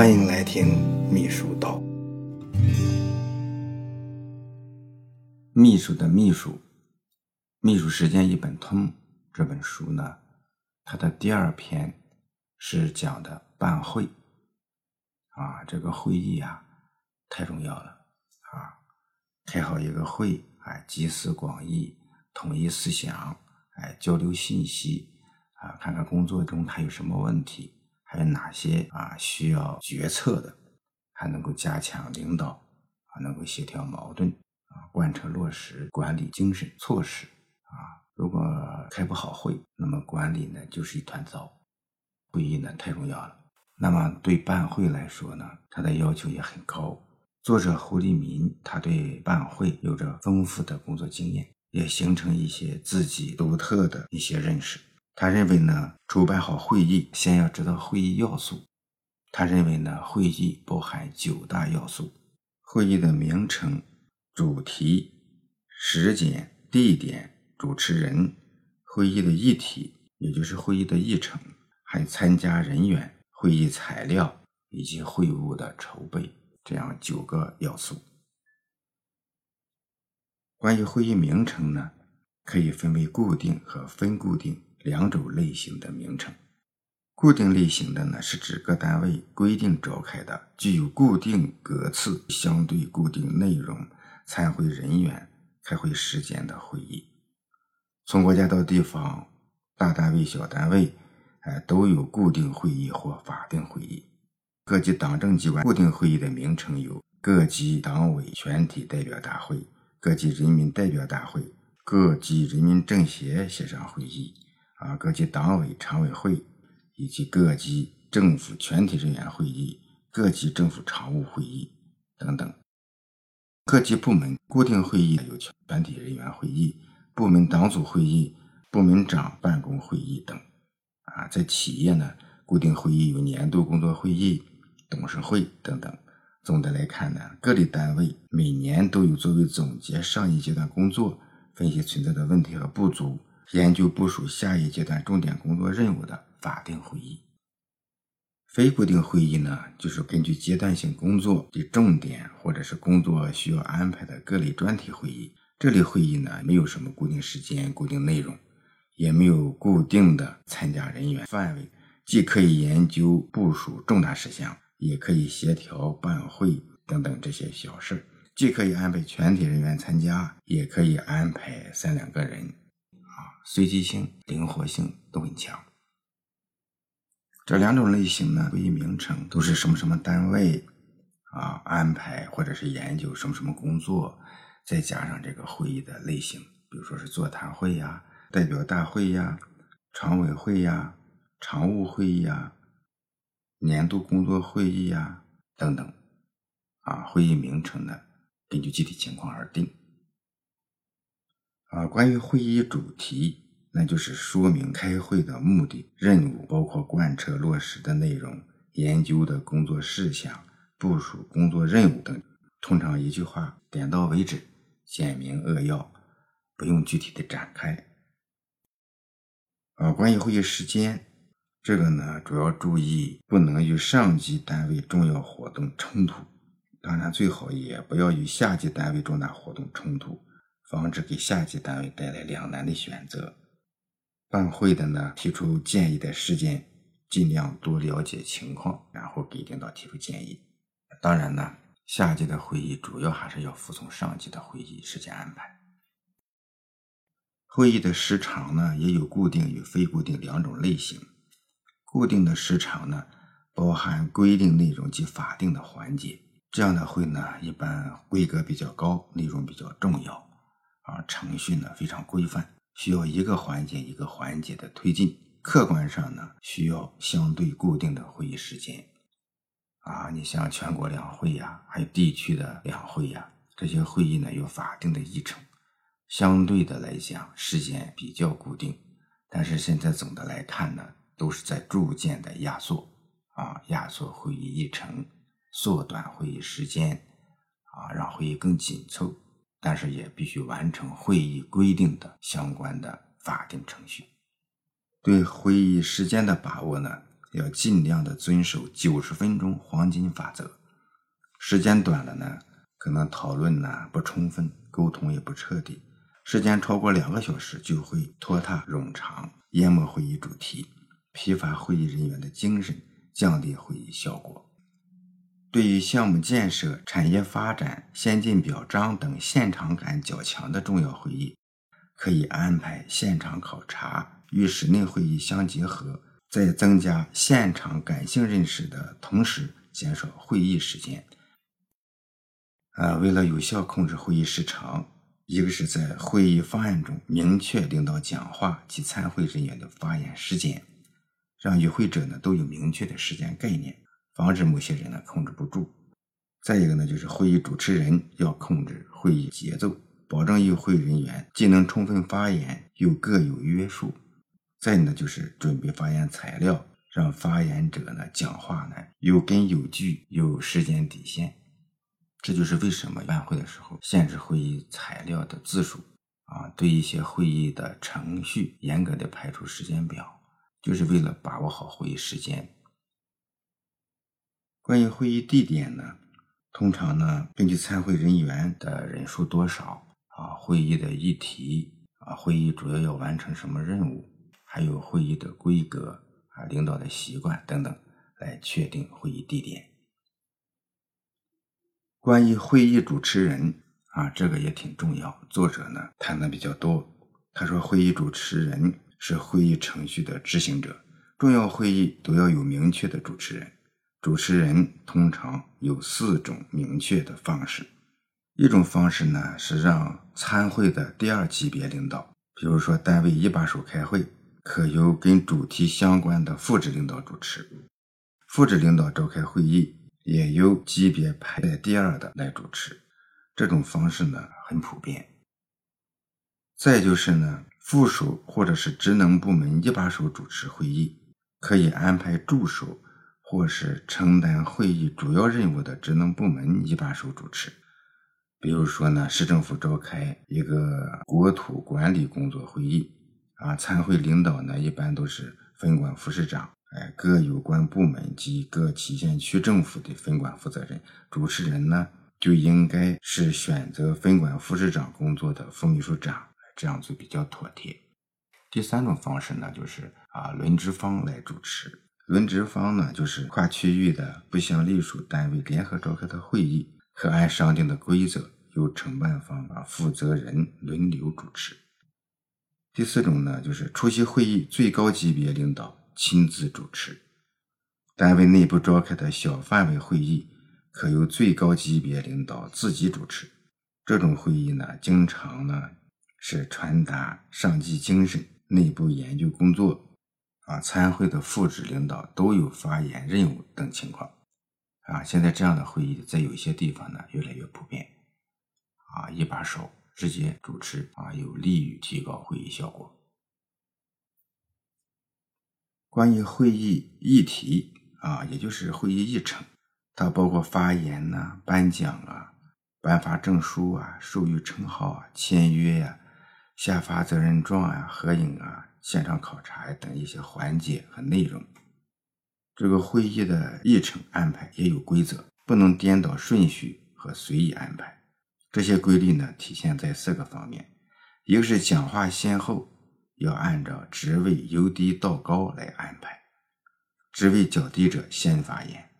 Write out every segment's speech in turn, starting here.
欢迎来听秘书道。秘书的秘书，《秘书时间一本通》这本书呢，它的第二篇是讲的办会啊，这个会议啊太重要了啊，开好一个会，啊，集思广益，统一思想，哎，交流信息啊，看看工作中它有什么问题。还有哪些啊需要决策的，还能够加强领导啊，能够协调矛盾啊，贯彻落实管理精神措施啊。如果开不好会，那么管理呢就是一团糟。会议呢太重要了。那么对办会来说呢，他的要求也很高。作者胡立民他对办会有着丰富的工作经验，也形成一些自己独特的一些认识。他认为呢，主办好会议，先要知道会议要素。他认为呢，会议包含九大要素：会议的名称、主题、时间、地点、主持人、会议的议题，也就是会议的议程，还参加人员、会议材料以及会务的筹备，这样九个要素。关于会议名称呢，可以分为固定和分固定。两种类型的名称，固定类型的呢，是指各单位规定召开的、具有固定格次、相对固定内容、参会人员、开会时间的会议。从国家到地方，大单位、小单位，哎，都有固定会议或法定会议。各级党政机关固定会议的名称有：各级党委全体代表大会、各级人民代表大会、各级人民政协协商会议。啊，各级党委常委会以及各级政府全体人员会议、各级政府常务会议等等，各级部门固定会议有全体人员会议、部门党组会议、部门长办公会议等。啊，在企业呢，固定会议有年度工作会议、董事会等等。总的来看呢，各类单位每年都有作为总结上一阶段工作、分析存在的问题和不足。研究部署下一阶段重点工作任务的法定会议，非固定会议呢，就是根据阶段性工作的重点或者是工作需要安排的各类专题会议。这类会议呢，没有什么固定时间、固定内容，也没有固定的参加人员范围，既可以研究部署重大事项，也可以协调办会等等这些小事既可以安排全体人员参加，也可以安排三两个人。随机性、灵活性都很强。这两种类型呢，会议名称都是什么什么单位啊安排或者是研究什么什么工作，再加上这个会议的类型，比如说是座谈会呀、代表大会呀、常委会呀、常务会议呀、年度工作会议呀等等。啊，会议名称呢，根据具体情况而定。啊，关于会议主题，那就是说明开会的目的、任务，包括贯彻落实的内容、研究的工作事项、部署工作任务等。通常一句话，点到为止，简明扼要，不用具体的展开。啊，关于会议时间，这个呢，主要注意不能与上级单位重要活动冲突，当然最好也不要与下级单位重大活动冲突。防止给下级单位带来两难的选择。办会的呢，提出建议的时间，尽量多了解情况，然后给领导提出建议。当然呢，下级的会议主要还是要服从上级的会议时间安排。会议的时长呢，也有固定与非固定两种类型。固定的时长呢，包含规定内容及法定的环节，这样的会呢，一般规格比较高，内容比较重要。啊，程序呢非常规范，需要一个环节一个环节的推进。客观上呢，需要相对固定的会议时间。啊，你像全国两会呀，还有地区的两会呀，这些会议呢有法定的议程，相对的来讲时间比较固定。但是现在总的来看呢，都是在逐渐的压缩，啊，压缩会议议程，缩短会议时间，啊，让会议更紧凑。但是也必须完成会议规定的相关的法定程序。对会议时间的把握呢，要尽量的遵守九十分钟黄金法则。时间短了呢，可能讨论呢不充分，沟通也不彻底；时间超过两个小时，就会拖沓冗长，淹没会议主题，疲乏会议人员的精神，降低会议效果。对于项目建设、产业发展、先进表彰等现场感较强的重要会议，可以安排现场考察，与室内会议相结合，在增加现场感性认识的同时，减少会议时间。啊，为了有效控制会议时长，一个是在会议方案中明确领导讲话及参会人员的发言时间，让与会者呢都有明确的时间概念。防止某些人呢控制不住。再一个呢，就是会议主持人要控制会议节奏，保证与会人员既能充分发言，又各有约束。再呢，就是准备发言材料，让发言者呢讲话呢有根有据，有时间底线。这就是为什么办会的时候限制会议材料的字数啊，对一些会议的程序严格的排出时间表，就是为了把握好会议时间。关于会议地点呢，通常呢，根据参会人员的人数多少啊，会议的议题啊，会议主要要完成什么任务，还有会议的规格啊，领导的习惯等等，来确定会议地点。关于会议主持人啊，这个也挺重要。作者呢谈的比较多，他说，会议主持人是会议程序的执行者，重要会议都要有明确的主持人。主持人通常有四种明确的方式，一种方式呢是让参会的第二级别领导，比如说单位一把手开会，可由跟主题相关的副职领导主持；副职领导召开会议，也由级别排在第二的来主持。这种方式呢很普遍。再就是呢，副手或者是职能部门一把手主持会议，可以安排助手。或是承担会议主要任务的职能部门一把手主持，比如说呢，市政府召开一个国土管理工作会议，啊，参会领导呢一般都是分管副市长，哎，各有关部门及各旗县区政府的分管负责人，主持人呢就应该是选择分管副市长工作的副秘书长，这样子比较妥帖。第三种方式呢，就是啊，轮值方来主持。轮值方呢，就是跨区域的不相隶属单位联合召开的会议，可按商定的规则由承办方啊负责人轮流主持。第四种呢，就是出席会议最高级别领导亲自主持。单位内部召开的小范围会议，可由最高级别领导自己主持。这种会议呢，经常呢是传达上级精神、内部研究工作。啊，参会的副职领导都有发言任务等情况，啊，现在这样的会议在有些地方呢越来越普遍，啊，一把手直接主持啊，有利于提高会议效果。关于会议议题啊，也就是会议议程，它包括发言呐、颁奖啊、颁发证书啊、授予称号啊、签约呀、下发责任状啊、合影啊。现场考察等一些环节和内容，这个会议的议程安排也有规则，不能颠倒顺序和随意安排。这些规律呢，体现在四个方面：一个是讲话先后要按照职位由低到高来安排，职位较低者先发言，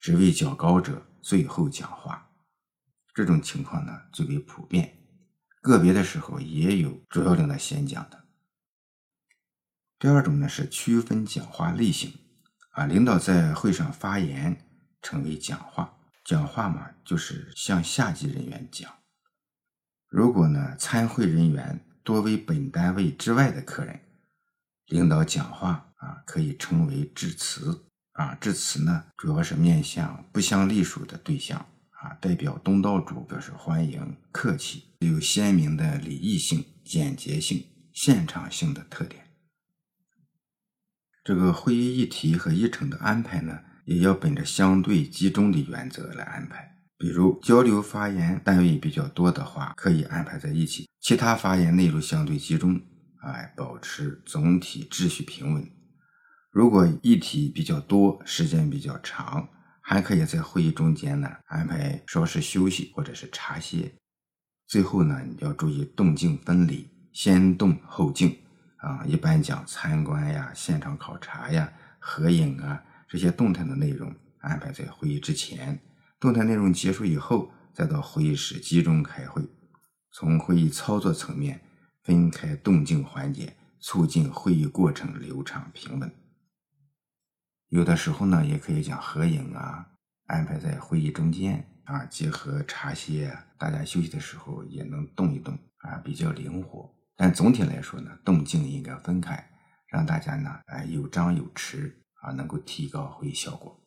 职位较高者最后讲话。这种情况呢最为普遍，个别的时候也有主要领导先讲的。第二种呢是区分讲话类型，啊，领导在会上发言称为讲话，讲话嘛就是向下级人员讲。如果呢参会人员多为本单位之外的客人，领导讲话啊可以称为致辞，啊致辞呢主要是面向不相隶属的对象，啊代表东道主表示欢迎、客气，有鲜明的礼仪性、简洁性、现场性的特点。这个会议议题和议程的安排呢，也要本着相对集中的原则来安排。比如交流发言单位比较多的话，可以安排在一起；其他发言内容相对集中，哎，保持总体秩序平稳。如果议题比较多，时间比较长，还可以在会议中间呢安排稍事休息或者是茶歇。最后呢，你要注意动静分离，先动后静啊。一般讲参观呀、现场考察呀、合影啊这些动态的内容安排在会议之前，动态内容结束以后，再到会议室集中开会。从会议操作层面分开动静环节，促进会议过程流畅平稳。有的时候呢，也可以讲合影啊，安排在会议中间啊，结合茶歇，大家休息的时候也能动一动啊，比较灵活。但总体来说呢，动静应该分开，让大家呢，哎，有张有弛啊，能够提高会议效果。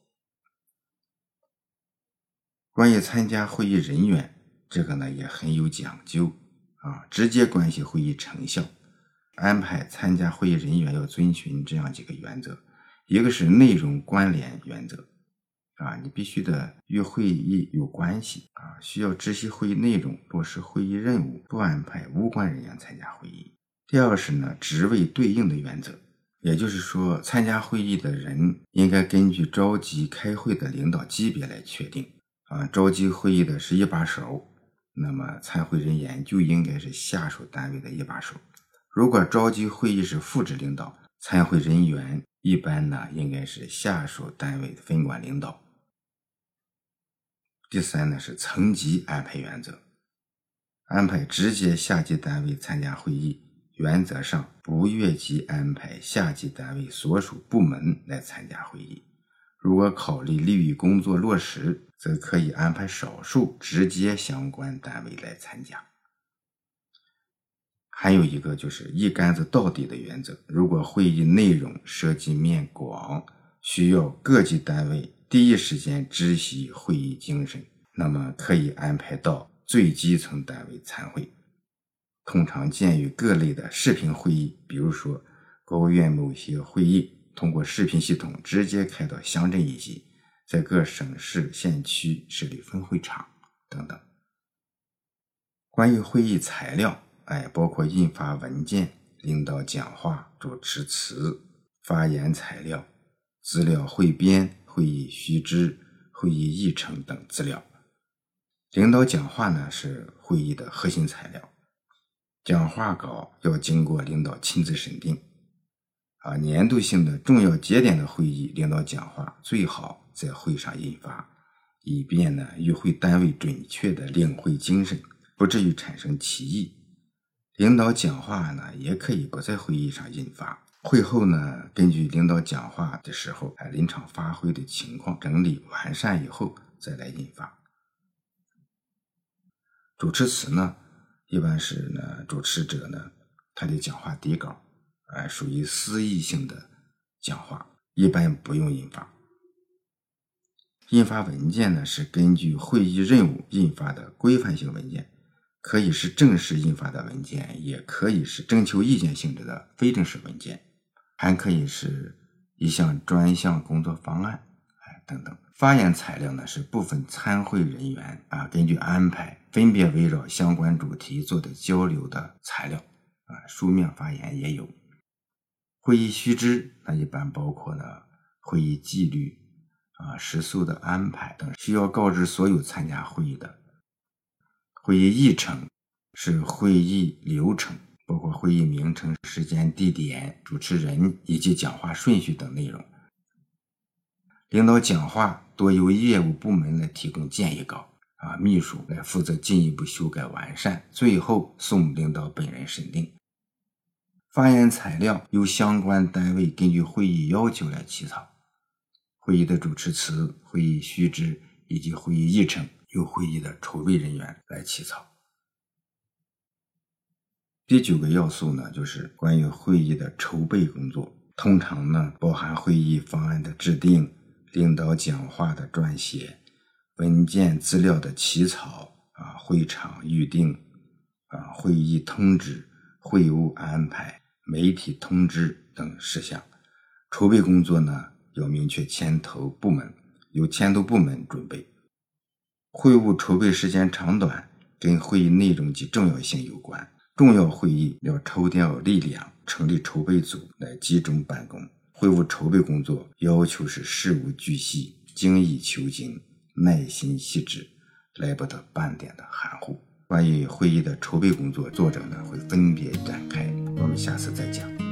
关于参加会议人员，这个呢也很有讲究啊，直接关系会议成效。安排参加会议人员要遵循这样几个原则。一个是内容关联原则，啊，你必须得与会议有关系啊，需要知悉会议内容，落实会议任务，不安排无关人员参加会议。第二是呢，职位对应的原则，也就是说，参加会议的人应该根据召集开会的领导级别来确定啊，召集会议的是一把手，那么参会人员就应该是下属单位的一把手。如果召集会议是副职领导，参会人员。一般呢，应该是下属单位分管领导。第三呢是层级安排原则，安排直接下级单位参加会议，原则上不越级安排下级单位所属部门来参加会议。如果考虑利于工作落实，则可以安排少数直接相关单位来参加。还有一个就是一竿子到底的原则。如果会议内容涉及面广，需要各级单位第一时间知悉会议精神，那么可以安排到最基层单位参会。通常见于各类的视频会议，比如说国务院某些会议通过视频系统直接开到乡镇一级，在各省市县区设立分会场等等。关于会议材料。哎，包括印发文件、领导讲话、主持词、发言材料、资料汇编、会议须知、会议议程等资料。领导讲话呢是会议的核心材料，讲话稿要经过领导亲自审定。啊，年度性的重要节点的会议领导讲话最好在会上印发，以便呢与会单位准确的领会精神，不至于产生歧义。领导讲话呢，也可以不在会议上印发。会后呢，根据领导讲话的时候哎临场发挥的情况整理完善以后再来印发。主持词呢，一般是呢主持者呢他的讲话底稿，哎属于思议性的讲话，一般不用印发。印发文件呢是根据会议任务印发的规范性文件。可以是正式印发的文件，也可以是征求意见性质的非正式文件，还可以是一项专项工作方案，哎等等。发言材料呢是部分参会人员啊根据安排分别围绕相关主题做的交流的材料啊，书面发言也有。会议须知那一般包括了会议纪律啊、食宿的安排等需要告知所有参加会议的。会议议程是会议流程，包括会议名称、时间、地点、主持人以及讲话顺序等内容。领导讲话多由业务部门来提供建议稿，啊，秘书来负责进一步修改完善，最后送领导本人审定。发言材料由相关单位根据会议要求来起草，会议的主持词、会议须知以及会议议程。由会议的筹备人员来起草。第九个要素呢，就是关于会议的筹备工作，通常呢包含会议方案的制定、领导讲话的撰写、文件资料的起草啊、会场预定啊、会议通知、会务安排、媒体通知等事项。筹备工作呢要明确牵头部门，由牵头部门准备。会务筹备时间长短跟会议内容及重要性有关。重要会议要抽调力量，成立筹备组来集中办公；会务筹备工作要求是事无巨细、精益求精、耐心细致，来不得半点的含糊。关于会议的筹备工作，作者呢会分别展开，我们下次再讲。